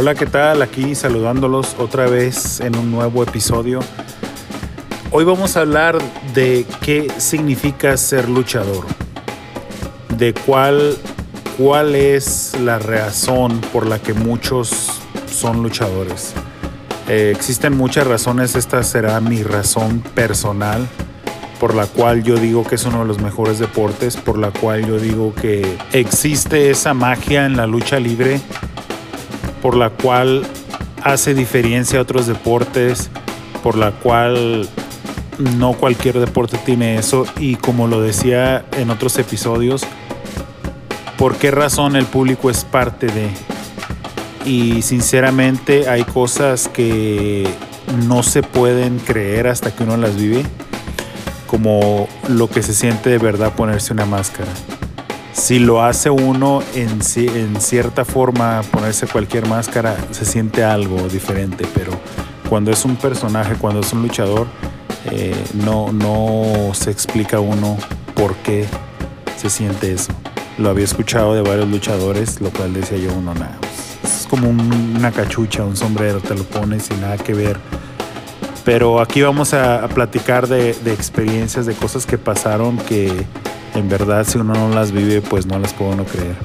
Hola, ¿qué tal? Aquí saludándolos otra vez en un nuevo episodio. Hoy vamos a hablar de qué significa ser luchador, de cuál, cuál es la razón por la que muchos son luchadores. Eh, existen muchas razones, esta será mi razón personal por la cual yo digo que es uno de los mejores deportes, por la cual yo digo que existe esa magia en la lucha libre por la cual hace diferencia a otros deportes, por la cual no cualquier deporte tiene eso y como lo decía en otros episodios, ¿por qué razón el público es parte de? Y sinceramente hay cosas que no se pueden creer hasta que uno las vive, como lo que se siente de verdad ponerse una máscara si lo hace uno en, en cierta forma, ponerse cualquier máscara, se siente algo diferente, pero cuando es un personaje, cuando es un luchador, eh, no, se explica uno por qué se siente eso. Lo había escuchado de varios luchadores, lo cual decía yo, uno, nada, pues, es como una cachucha, un sombrero, te lo pones y nada que ver. Pero aquí vamos a, platicar de, de experiencias, de cosas que pasaron que en verdad si uno no las vive pues no las puedo no creer.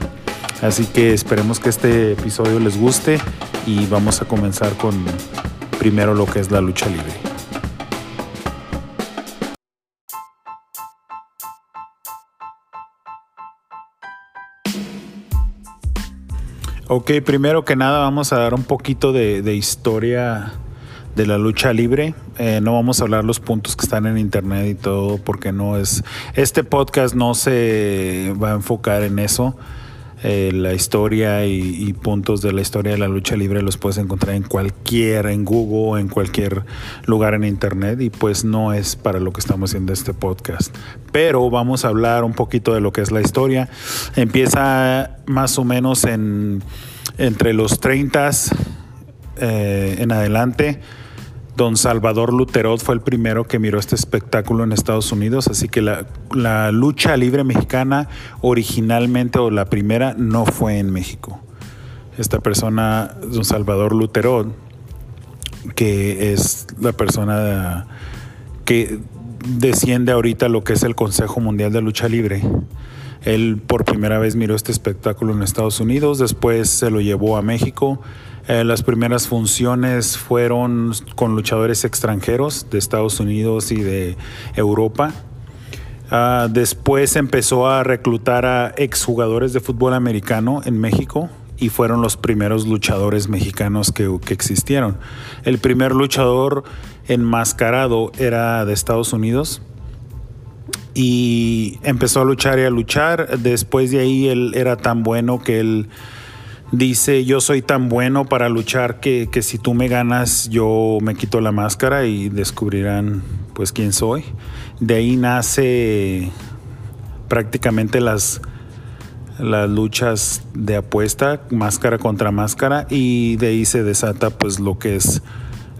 Así que esperemos que este episodio les guste y vamos a comenzar con primero lo que es la lucha libre. Ok, primero que nada vamos a dar un poquito de, de historia de la lucha libre. Eh, no vamos a hablar los puntos que están en internet y todo, porque no es. Este podcast no se va a enfocar en eso. Eh, la historia y, puntos de la historia de la lucha libre los puedes encontrar en cualquier, en Google, en cualquier lugar en internet y pues no es para lo que estamos haciendo este podcast. Pero vamos a hablar un poquito de lo que es la historia. Empieza más o menos en entre los 30 eh, en adelante Don Salvador Luterot fue el primero que miró este espectáculo en Estados Unidos, así que la, lucha libre mexicana originalmente o la primera no fue en México. Esta persona, Don Salvador Luterot, que es la persona que desciende ahorita lo que es el Consejo Mundial de Lucha Libre. Él por primera vez miró este espectáculo en Estados Unidos, después se lo llevó a México eh, las primeras funciones fueron con luchadores extranjeros de Estados Unidos y de Europa. Ah, después empezó a reclutar a exjugadores de fútbol americano en México y fueron los primeros luchadores mexicanos que, que, existieron. El primer luchador enmascarado era de Estados Unidos y empezó a luchar y a luchar. Después de ahí él era tan bueno que él dice, yo soy tan bueno para luchar que, si tú me ganas, yo me quito la máscara y descubrirán pues quién soy. De ahí nace prácticamente las, las luchas de apuesta, máscara contra máscara, y de ahí se desata pues lo que es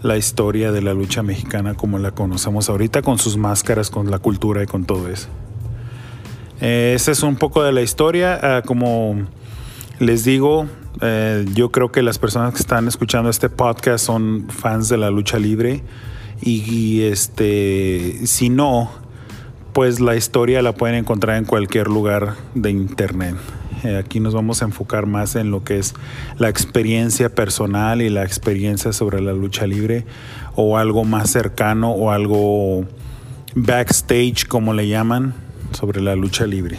la historia de la lucha mexicana como la conocemos ahorita, con sus máscaras, con la cultura y con todo eso. Eh, ese es un poco de la historia. Ah, como les digo, eh, yo creo que las personas que están escuchando este podcast son fans de la lucha libre y, este, si no, pues la historia la pueden encontrar en cualquier lugar de internet. Eh, aquí nos vamos a enfocar más en lo que es la experiencia personal y la experiencia sobre la lucha libre o algo más cercano o algo backstage como le llaman sobre la lucha libre.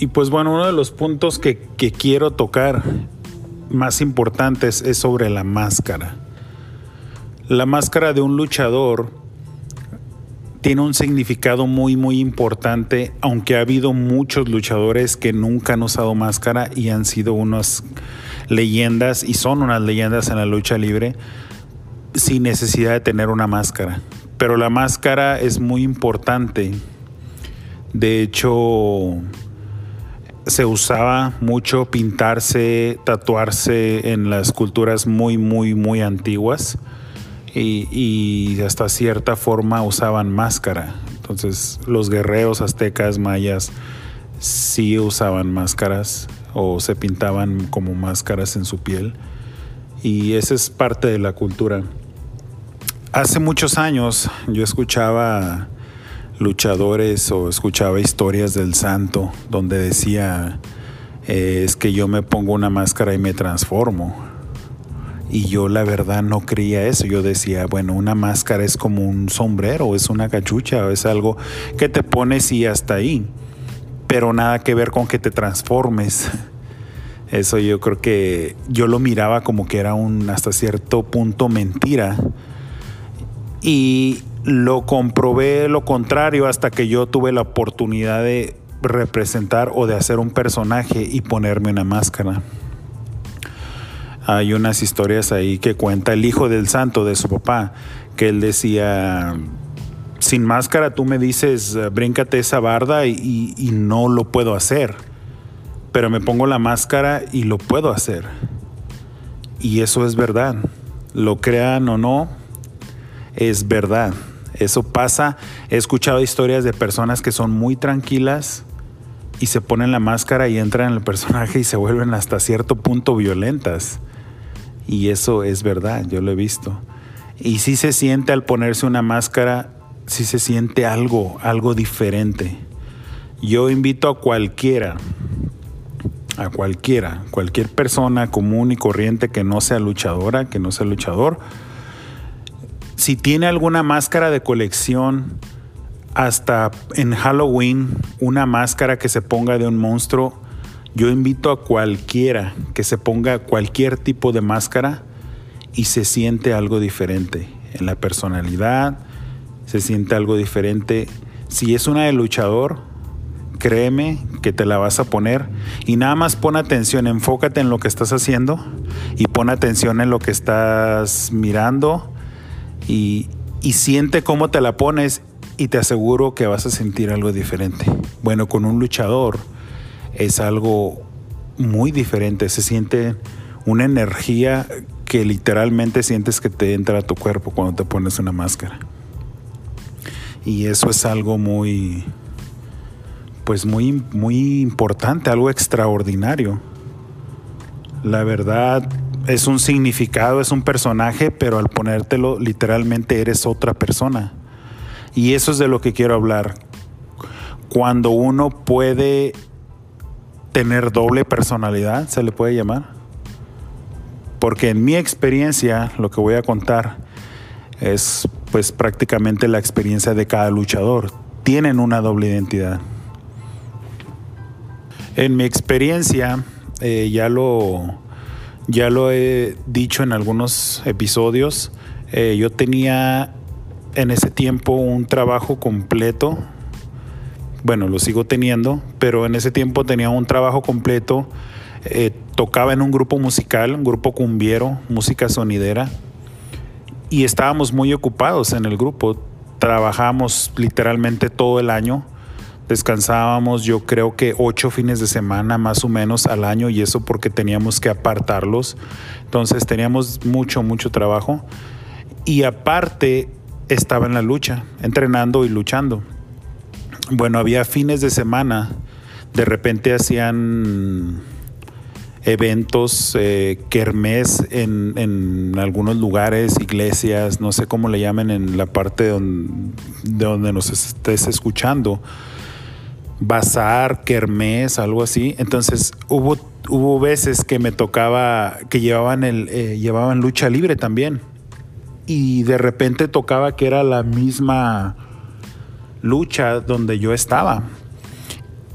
Y pues bueno, uno de los puntos que, quiero tocar más importantes es sobre la máscara. La máscara de un luchador tiene un significado muy muy importante, aunque ha habido muchos luchadores que nunca han usado máscara y han sido unas leyendas y son unas leyendas en la lucha libre sin necesidad de tener una máscara. Pero la máscara es muy importante. De hecho, se usaba mucho pintarse, tatuarse en las culturas muy, muy, muy antiguas y, hasta cierta forma usaban máscara. Entonces los guerreros aztecas, mayas, sí usaban máscaras. o se pintaban como máscaras en su piel. Y esa es parte de la cultura. Hace muchos años yo escuchaba luchadores o escuchaba historias del santo donde decía eh, es que yo me pongo una máscara y me transformo. Y yo la verdad no creía eso. Yo decía, bueno, una máscara es como un sombrero, es una cachucha, es algo que te pones y hasta ahí. Pero nada que ver con que te transformes. Eso yo creo que yo lo miraba como que era un hasta cierto punto mentira. Y lo comprobé lo contrario hasta que yo tuve la oportunidad de representar o de hacer un personaje y ponerme una máscara. Hay unas historias ahí que cuenta el hijo del santo de su papá, que él decía, sin máscara tú me dices, bríncate esa barda y, no lo puedo hacer, pero me pongo la máscara y lo puedo hacer. Y eso es verdad, lo crean o no, es verdad. Eso pasa, he escuchado historias de personas que son muy tranquilas y se ponen la máscara y entran en el personaje y se vuelven hasta cierto punto violentas. Y eso es verdad, yo lo he visto. Y si se siente al ponerse una máscara, si se siente algo, algo diferente. Yo invito a cualquiera, a cualquiera, cualquier persona común y corriente que no sea luchadora, que no sea luchador, si tiene alguna máscara de colección, hasta en Halloween, una máscara que se ponga de un monstruo, yo invito a cualquiera que se ponga cualquier tipo de máscara y se siente algo diferente en la personalidad, se siente algo diferente. Si es una de luchador, créeme que te la vas a poner y nada más pon atención, enfócate en lo que estás haciendo y pon atención en lo que estás mirando y, siente cómo te la pones y te aseguro que vas a sentir algo diferente. Bueno, con un luchador es algo muy diferente, se siente una energía que literalmente sientes que te entra a tu cuerpo cuando te pones una máscara. Y eso es algo muy, pues muy, muy importante, algo extraordinario. La verdad, es un significado, es un personaje, pero al ponértelo literalmente eres otra persona. Y eso es de lo que quiero hablar. Cuando uno puede tener doble personalidad, se le puede llamar. Porque en mi experiencia, lo que voy a contar es pues prácticamente la experiencia de cada luchador. Tienen una doble identidad. En mi experiencia, eh, ya lo ya lo he dicho en algunos episodios. Eh, yo tenía en ese tiempo un trabajo completo. Bueno, lo sigo teniendo, pero en ese tiempo tenía un trabajo completo. Eh, tocaba en un grupo musical, un grupo cumbiero, música sonidera. Y estábamos muy ocupados en el grupo. Trabajamos literalmente todo el año Descansábamos yo creo que ocho fines de semana más o menos al año y eso porque teníamos que apartarlos. Entonces teníamos mucho, mucho trabajo. Y aparte estaba en la lucha, entrenando y luchando. Bueno, había fines de semana, de repente hacían eventos, eh, kermés en, en, algunos lugares, iglesias, no sé cómo le llamen en la parte donde, de donde nos estés escuchando bazar, kermés, algo así. Entonces hubo, hubo veces que me tocaba, que llevaban, el, eh, llevaban lucha libre también. Y de repente tocaba que era la misma lucha donde yo estaba.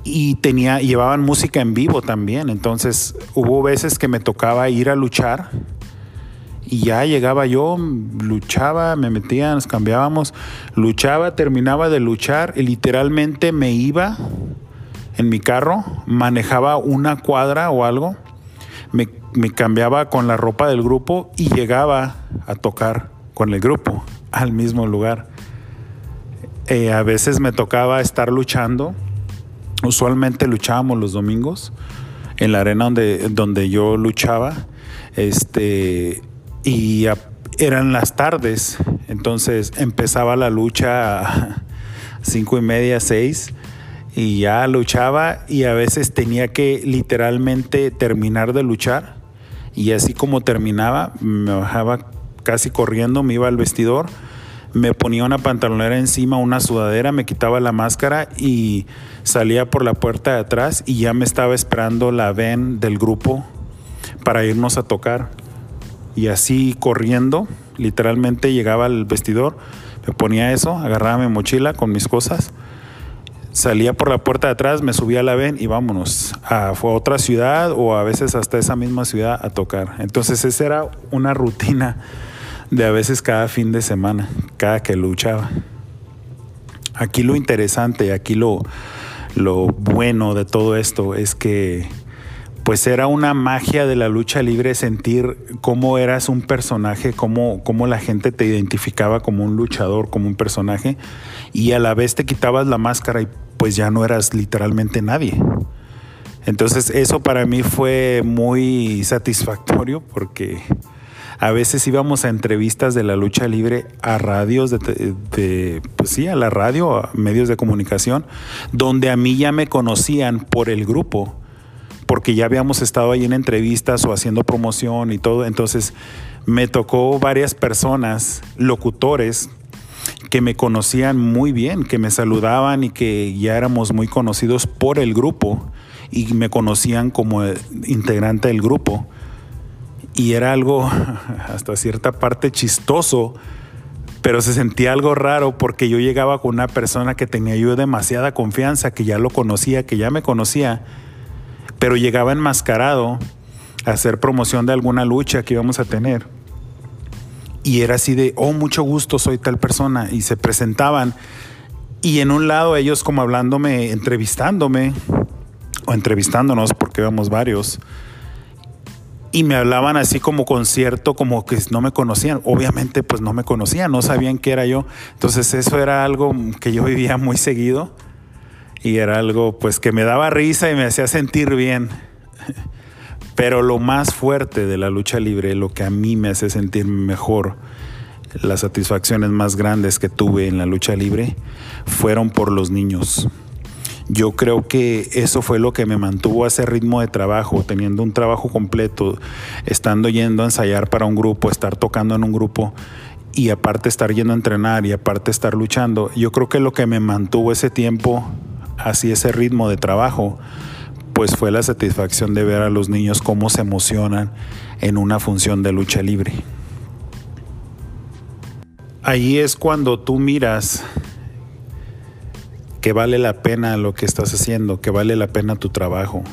Y tenía, llevaban música en vivo también. Entonces hubo veces que me tocaba ir a luchar y ya llegaba yo, luchaba, me metía, nos cambiábamos, luchaba, terminaba de luchar y literalmente me iba en mi carro, manejaba una cuadra o algo, me, cambiaba con la ropa del grupo y llegaba a tocar con el grupo al mismo lugar. Eh, a veces me tocaba estar luchando, usualmente luchábamos los domingos en la arena donde, donde yo luchaba. Este, y eran las tardes, entonces empezaba la lucha a cinco y media, seis, y ya luchaba y a veces tenía que literalmente terminar de luchar y así como terminaba me bajaba casi corriendo, me iba al vestidor, me ponía una pantalonera encima, una sudadera, me quitaba la máscara y salía por la puerta de atrás y ya me estaba esperando la ven del grupo para irnos a tocar. Y así corriendo, literalmente llegaba al vestidor, me ponía eso, agarraba mi mochila con mis cosas, salía por la puerta de atrás, me subía a la ven y vámonos a, a otra ciudad o a veces hasta esa misma ciudad a tocar. Entonces esa era una rutina de a veces cada fin de semana, cada que luchaba. Aquí lo interesante, aquí lo, lo bueno de todo esto es que pues era una magia de la lucha libre sentir cómo eras un personaje, cómo, cómo la gente te identificaba como un luchador, como un personaje, y a la vez te quitabas la máscara y pues ya no eras literalmente nadie. Entonces eso para mí fue muy satisfactorio porque a veces íbamos a entrevistas de la lucha libre a radios, de, pues sí, a la radio, a medios de comunicación, donde a mí ya me conocían por el grupo porque ya habíamos estado ahí en entrevistas o haciendo promoción y todo. Entonces me tocó varias personas, locutores, que me conocían muy bien, que me saludaban y que ya éramos muy conocidos por el grupo y me conocían como integrante del grupo. Y era algo hasta cierta parte chistoso, pero se sentía algo raro porque yo llegaba con una persona que tenía yo demasiada confianza, que ya lo conocía, que ya me conocía pero llegaba enmascarado a hacer promoción de alguna lucha que íbamos a tener. Y era así de, oh, mucho gusto, soy tal persona. Y se presentaban. Y en un lado ellos como hablándome, entrevistándome, o entrevistándonos, porque íbamos varios. Y me hablaban así como concierto, como que no me conocían. Obviamente pues no me conocían, no sabían que era yo. Entonces eso era algo que yo vivía muy seguido y era algo pues que me daba risa y me hacía sentir bien. Pero lo más fuerte de la lucha libre, lo que a mí me hace sentir mejor, las satisfacciones más grandes que tuve en la lucha libre, fueron por los niños. Yo creo que eso fue lo que me mantuvo a ese ritmo de trabajo, teniendo un trabajo completo, estando yendo a ensayar para un grupo, estar tocando en un grupo y aparte estar yendo a entrenar y aparte estar luchando. Yo creo que lo que me mantuvo ese tiempo así ese ritmo de trabajo, pues fue la satisfacción de ver a los niños cómo se emocionan en una función de lucha libre. Ahí es cuando tú miras que vale la pena lo que estás haciendo, que vale la pena tu trabajo.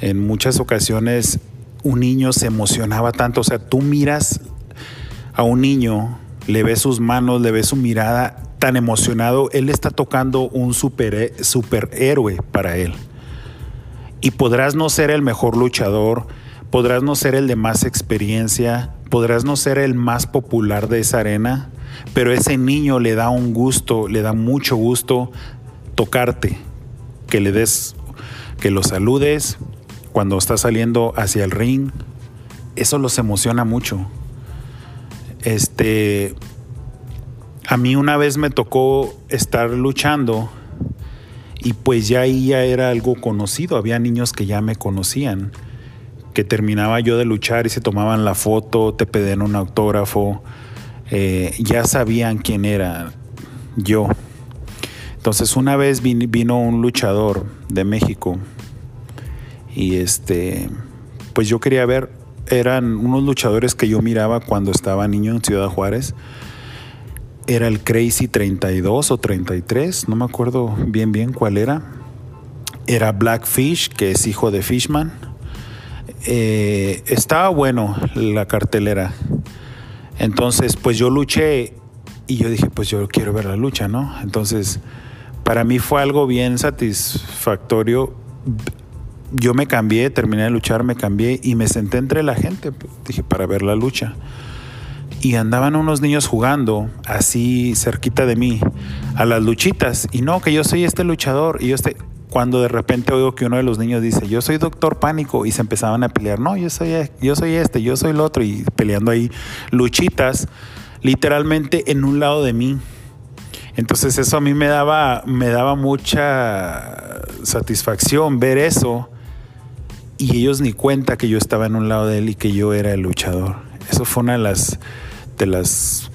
En muchas ocasiones un niño se emocionaba tanto, o sea, tú miras a un niño, le ves sus manos, le ves su mirada tan emocionado, él está tocando un super, superhéroe para él. Y podrás no ser el mejor luchador, podrás no ser el de más experiencia, podrás no ser el más popular de esa arena, pero ese niño le da un gusto, le da mucho gusto tocarte, que le des, que lo saludes cuando está saliendo hacia el ring. Eso los emociona mucho. Este, a mí una vez me tocó estar luchando y pues ya ahí ya era algo conocido, había niños que ya me conocían, que terminaba yo de luchar y se tomaban la foto, te pedían un autógrafo, eh, ya sabían quién era yo. Entonces una vez vino un luchador de México y este, pues yo quería ver, eran unos luchadores que yo miraba cuando estaba niño en Ciudad Juárez era el Crazy 32 o 33, no me acuerdo bien bien cuál era. Era Blackfish, que es hijo de Fishman. Eh, estaba bueno la cartelera. Entonces, pues yo luché y yo dije, pues yo quiero ver la lucha, ¿no? Entonces, para mí fue algo bien satisfactorio. Yo me cambié, terminé de luchar, me cambié y me senté entre la gente, dije, para ver la lucha y andaban unos niños jugando así cerquita de mí a las luchitas y no que yo soy este luchador y yo este cuando de repente oigo que uno de los niños dice yo soy doctor pánico y se empezaban a pelear no yo soy yo soy este yo soy el otro y peleando ahí luchitas literalmente en un lado de mí Entonces eso a mí me daba, me daba mucha satisfacción ver eso y ellos ni cuenta que yo estaba en un lado de él y que yo era el luchador. Eso fue una de las, de las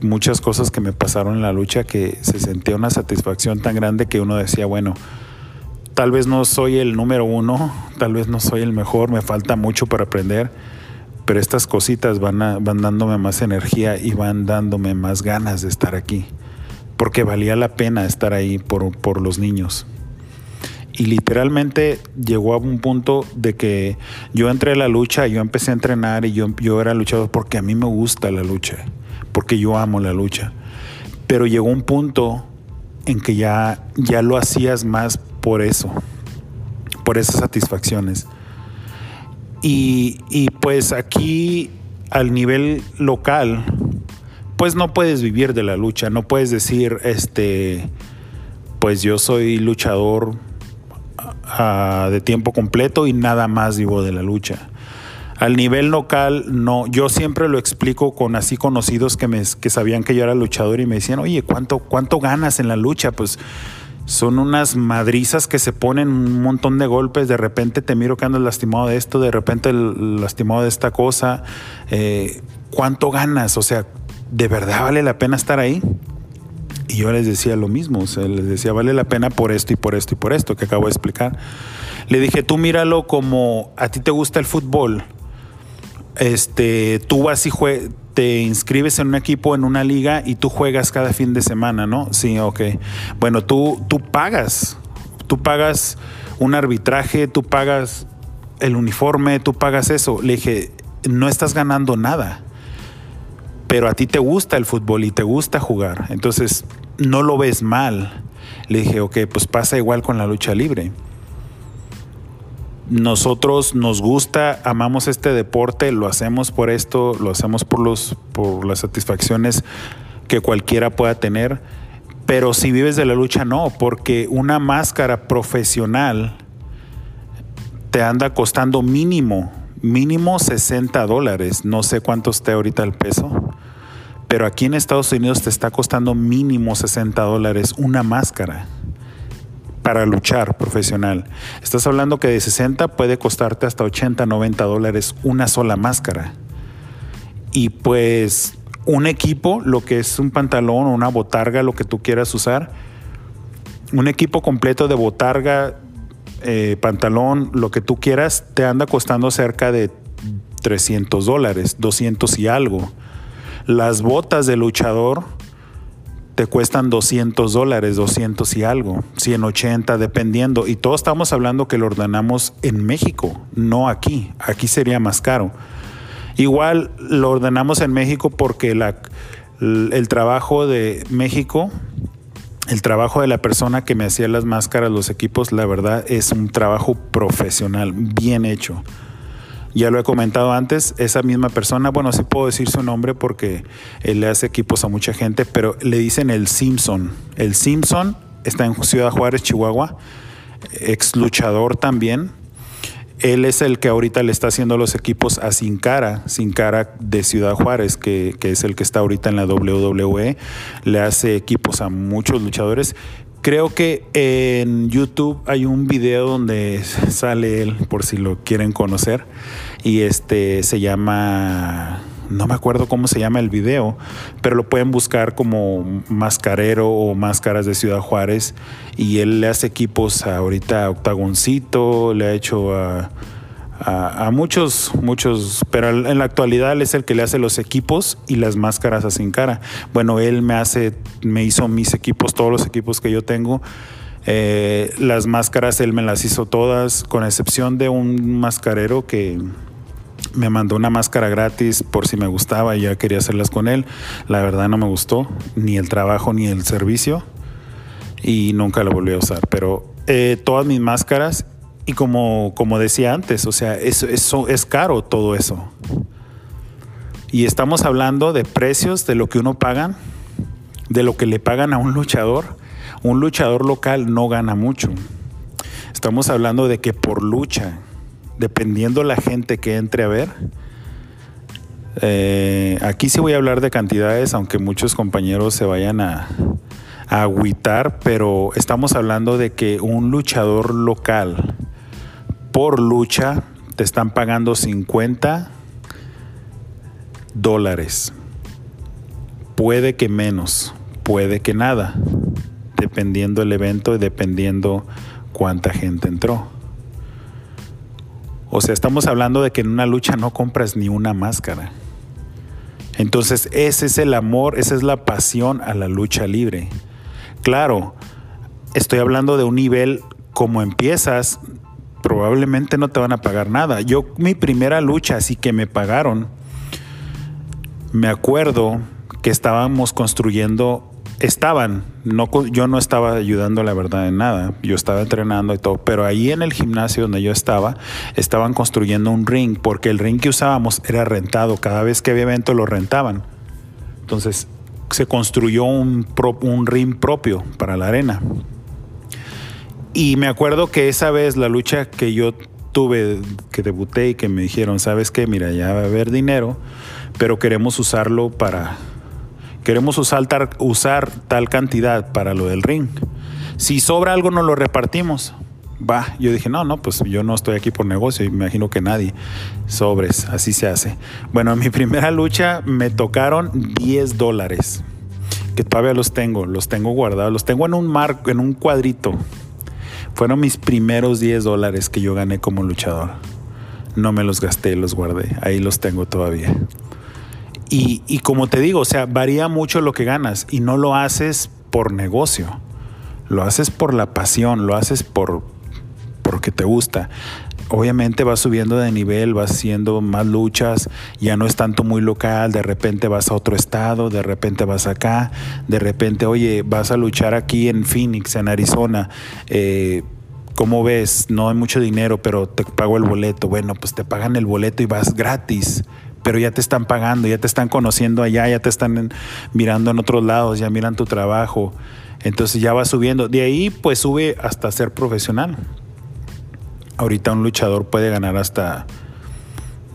muchas cosas que me pasaron en la lucha que se sentía una satisfacción tan grande que uno decía, bueno, tal vez no soy el número uno, tal vez no soy el mejor, me falta mucho para aprender, pero estas cositas van, van dándome más energía y van dándome más ganas de estar aquí, porque valía la pena estar ahí por, por los niños. Y literalmente llegó a un punto de que yo entré a la lucha, yo empecé a entrenar y yo, yo era luchador porque a mí me gusta la lucha porque yo amo la lucha. Pero llegó un punto en que ya, ya lo hacías más por eso, por esas satisfacciones. Y, y pues aquí al nivel local, pues no puedes vivir de la lucha, no puedes decir, este, pues yo soy luchador de tiempo completo y nada más vivo de la lucha. Al nivel local, no. Yo siempre lo explico con así conocidos que, me, que sabían que yo era luchador y me decían, oye, ¿cuánto, ¿cuánto ganas en la lucha? Pues son unas madrizas que se ponen un montón de golpes. De repente te miro que andas lastimado de esto, de repente lastimado de esta cosa. Eh, ¿Cuánto ganas? O sea, ¿de verdad vale la pena estar ahí? Y yo les decía lo mismo, o les decía, vale la pena por esto y por esto y por esto que acabo de explicar. Le dije, tú míralo como a ti te gusta el fútbol este, tú vas y te inscribes en un equipo, en una liga y tú juegas cada fin de semana, ¿no? Sí, ok. Bueno, tú, tú pagas, tú pagas un arbitraje, tú pagas el uniforme, tú pagas eso. Le dije, no estás ganando nada, pero a ti te gusta el fútbol y te gusta jugar, entonces no lo ves mal. Le dije, ok, pues pasa igual con la lucha libre. Nosotros nos gusta, amamos este deporte, lo hacemos por esto, lo hacemos por, los, por las satisfacciones que cualquiera pueda tener, pero si vives de la lucha no, porque una máscara profesional te anda costando mínimo, mínimo 60 dólares, no sé cuánto esté ahorita el peso, pero aquí en Estados Unidos te está costando mínimo 60 dólares una máscara para luchar profesional. Estás hablando que de 60 puede costarte hasta 80, 90 dólares una sola máscara. Y pues un equipo, lo que es un pantalón o una botarga, lo que tú quieras usar, un equipo completo de botarga, eh, pantalón, lo que tú quieras, te anda costando cerca de 300 dólares, 200 y algo. Las botas de luchador te cuestan 200 dólares, 200 y algo, 180 dependiendo. Y todos estamos hablando que lo ordenamos en México, no aquí. Aquí sería más caro. Igual lo ordenamos en México porque el trabajo de México, el trabajo de la persona que me hacía las máscaras, los equipos, la verdad es un trabajo profesional, bien hecho ya lo he comentado antes, esa misma persona, bueno, sí puedo decir su nombre porque él le hace equipos a mucha gente, pero le dicen el Simpson. El Simpson está en Ciudad Juárez, Chihuahua, ex luchador también. Él es el que ahorita le está haciendo los equipos a Sin Cara, Sin Cara de Ciudad Juárez, que, que es el que está ahorita en la WWE. Le hace equipos a muchos luchadores Creo que en YouTube hay un video donde sale él, por si lo quieren conocer, y este se llama, no me acuerdo cómo se llama el video, pero lo pueden buscar como mascarero o máscaras de Ciudad Juárez, y él le hace equipos ahorita a Octagoncito, le ha hecho a a, muchos, muchos, pero en la actualidad él es el que le hace los equipos y las máscaras a Sin Cara. Bueno, él me hace, me hizo mis equipos, todos los equipos que yo tengo. Eh, las máscaras él me las hizo todas, con excepción de un mascarero que me mandó una máscara gratis por si me gustaba y ya quería hacerlas con él. La verdad no me gustó, ni el trabajo ni el servicio, y nunca lo volví a usar. Pero eh, todas mis máscaras y como, como decía antes, o sea, eso, eso es caro todo eso. Y estamos hablando de precios, de lo que uno paga, de lo que le pagan a un luchador. Un luchador local no gana mucho. Estamos hablando de que por lucha, dependiendo la gente que entre a ver, eh, aquí sí voy a hablar de cantidades, aunque muchos compañeros se vayan a, agüitar, pero estamos hablando de que un luchador local por lucha te están pagando 50 dólares. Puede que menos, puede que nada, dependiendo el evento y dependiendo cuánta gente entró. O sea, estamos hablando de que en una lucha no compras ni una máscara. Entonces, ese es el amor, esa es la pasión a la lucha libre. Claro, estoy hablando de un nivel como empiezas, probablemente no te van a pagar nada. Yo mi primera lucha, así que me pagaron, me acuerdo que estábamos construyendo, estaban, yo no estaba ayudando la verdad en nada, yo estaba entrenando y todo, pero ahí en el gimnasio donde yo estaba, estaban construyendo un ring, porque el ring que usábamos era rentado, cada vez que había evento lo rentaban. Entonces se construyó un, un ring propio para la arena. Y me acuerdo que esa vez la lucha que yo tuve, que debuté y que me dijeron, sabes qué, mira, ya va a haber dinero, pero queremos usarlo para, queremos usar, usar tal cantidad para lo del ring. Si sobra algo, nos lo repartimos. Va, yo dije, no, no, pues yo no estoy aquí por negocio, imagino que nadie. Sobres, así se hace. Bueno, en mi primera lucha me tocaron 10 dólares, que todavía los tengo, los tengo guardados, los tengo en un marco, en un cuadrito. Fueron mis primeros 10 dólares que yo gané como luchador. No me los gasté, los guardé, ahí los tengo todavía. Y, como te digo, o sea, varía mucho lo que ganas y no lo haces por negocio, lo haces por la pasión, lo haces por, porque te gusta. Obviamente vas subiendo de nivel, vas haciendo más luchas, ya no es tanto muy local, de repente vas a otro estado, de repente vas acá, de repente, oye, vas a luchar aquí en Phoenix, en Arizona. Eh, ¿Cómo ves? No hay mucho dinero, pero te pago el boleto. Bueno, pues te pagan el boleto y vas gratis pero ya te están pagando, ya te están conociendo allá, ya te están mirando en otros lados, ya miran tu trabajo. Entonces ya vas subiendo. De ahí pues sube hasta ser profesional. Ahorita un luchador puede ganar hasta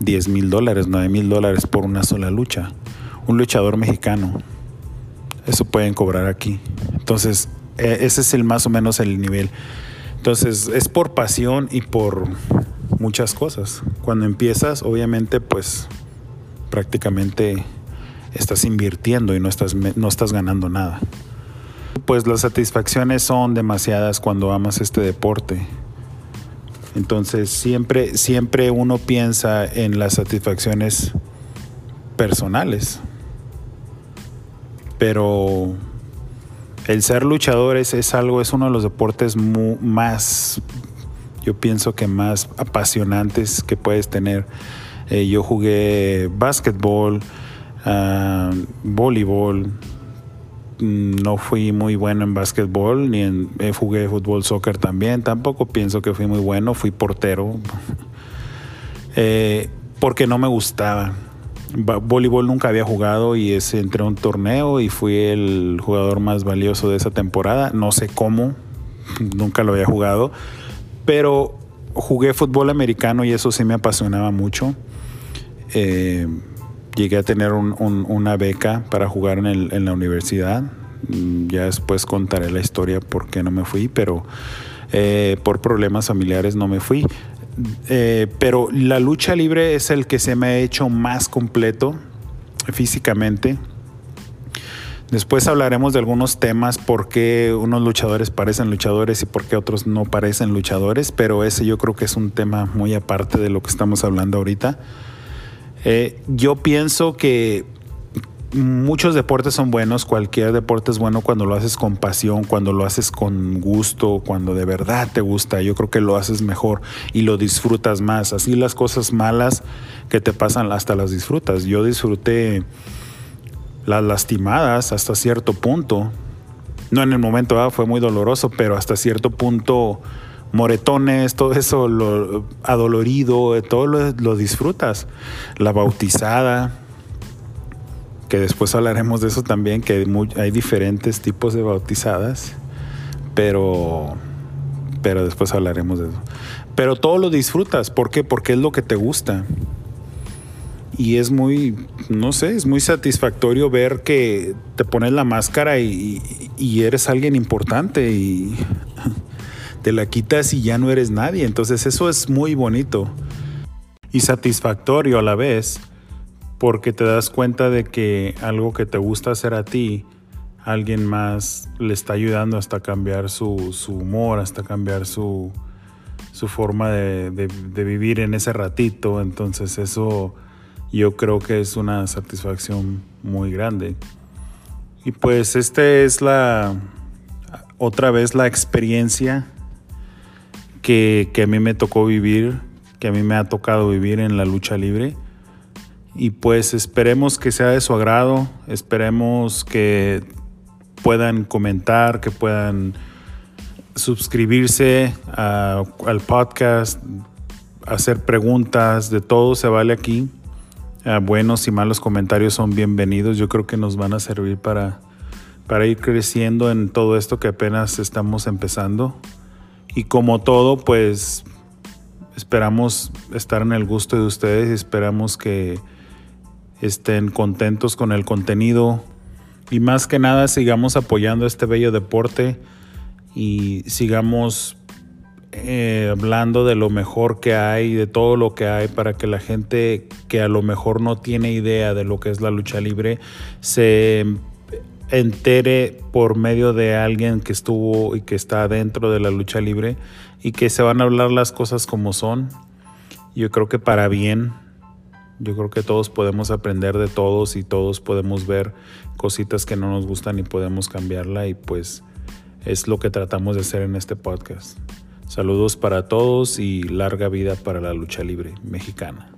10 mil dólares, 9 mil dólares por una sola lucha. Un luchador mexicano. Eso pueden cobrar aquí. Entonces, e, ese es el más o menos el nivel. Entonces, es por pasión y por muchas cosas. Cuando empiezas, obviamente, pues prácticamente estás invirtiendo y no estás, no estás ganando nada. Pues las satisfacciones son demasiadas cuando amas este deporte. Entonces siempre, siempre uno piensa en las satisfacciones personales. Pero el ser luchador es, algo, es uno de los deportes más, yo pienso que más apasionantes que puedes tener. Eh, yo jugué básquetbol, uh, voleibol, no fui muy bueno en básquetbol, ni en eh, jugué fútbol, soccer también. Tampoco pienso que fui muy bueno, fui portero. Eh, porque no me gustaba. Voleibol nunca había jugado y ese, entré a un torneo y fui el jugador más valioso de esa temporada. No sé cómo, nunca lo había jugado, pero jugué fútbol americano y eso sí me apasionaba mucho. Eh, llegué a tener una beca para jugar en, la universidad. Mm, ya después contaré la historia por qué no me fui, pero eh, por problemas familiares no me fui. Eh, pero la lucha libre es el que se me ha hecho más completo físicamente. Después hablaremos de algunos temas, por qué unos luchadores parecen luchadores y por qué otros no parecen luchadores, pero ese yo creo que es un tema muy aparte de lo que estamos hablando ahorita. Eh, yo pienso que muchos deportes son buenos, cualquier deporte es bueno cuando lo haces con pasión, cuando lo haces con gusto, cuando de verdad te gusta. Yo creo que lo haces mejor y lo disfrutas más. Así las cosas malas que te pasan hasta las disfrutas. Yo disfruté las lastimadas hasta cierto punto. No en el momento ah, fue muy doloroso, pero hasta cierto punto moretones, todo eso, lo adolorido, todo lo, disfrutas. La bautizada, que después hablaremos de eso también, que hay, diferentes tipos de bautizadas, pero, pero después hablaremos de eso. Pero todo lo disfrutas, ¿por qué? Porque es lo que te gusta. y es muy, no sé, es muy satisfactorio ver que te pones la máscara y, eres alguien importante y te la quitas y ya no eres nadie. Entonces eso es muy bonito y satisfactorio a la vez porque te das cuenta de que algo que te gusta hacer a ti, alguien más le está ayudando hasta cambiar su, su humor, hasta cambiar su, su forma de, de vivir en ese ratito. Entonces eso yo creo que es una satisfacción muy grande. Y pues esta es la otra vez la experiencia que, a mí me tocó vivir, que a mí me ha tocado vivir en la lucha libre. Y pues esperemos que sea de su agrado, esperemos que puedan comentar, que puedan suscribirse al podcast, hacer preguntas, de todo se vale aquí. Ah, buenos y malos comentarios son bienvenidos. Yo creo que nos van a servir para, para ir creciendo en todo esto que apenas estamos empezando. Y como todo, pues esperamos estar en el gusto de ustedes y esperamos que estén contentos con el contenido. Y más que nada sigamos apoyando este bello deporte y sigamos eh, hablando de lo mejor que hay, de todo lo que hay, para que la gente que a lo mejor no tiene idea de lo que es la lucha libre se entere por medio de alguien que estuvo y que está dentro de la lucha libre y que se van a hablar las cosas como son. Yo creo que para bien, yo creo que todos podemos aprender de todos y todos podemos ver cositas que no nos gustan y podemos cambiarla y pues es lo que tratamos de hacer en este podcast. Saludos para todos y larga vida para la lucha libre mexicana.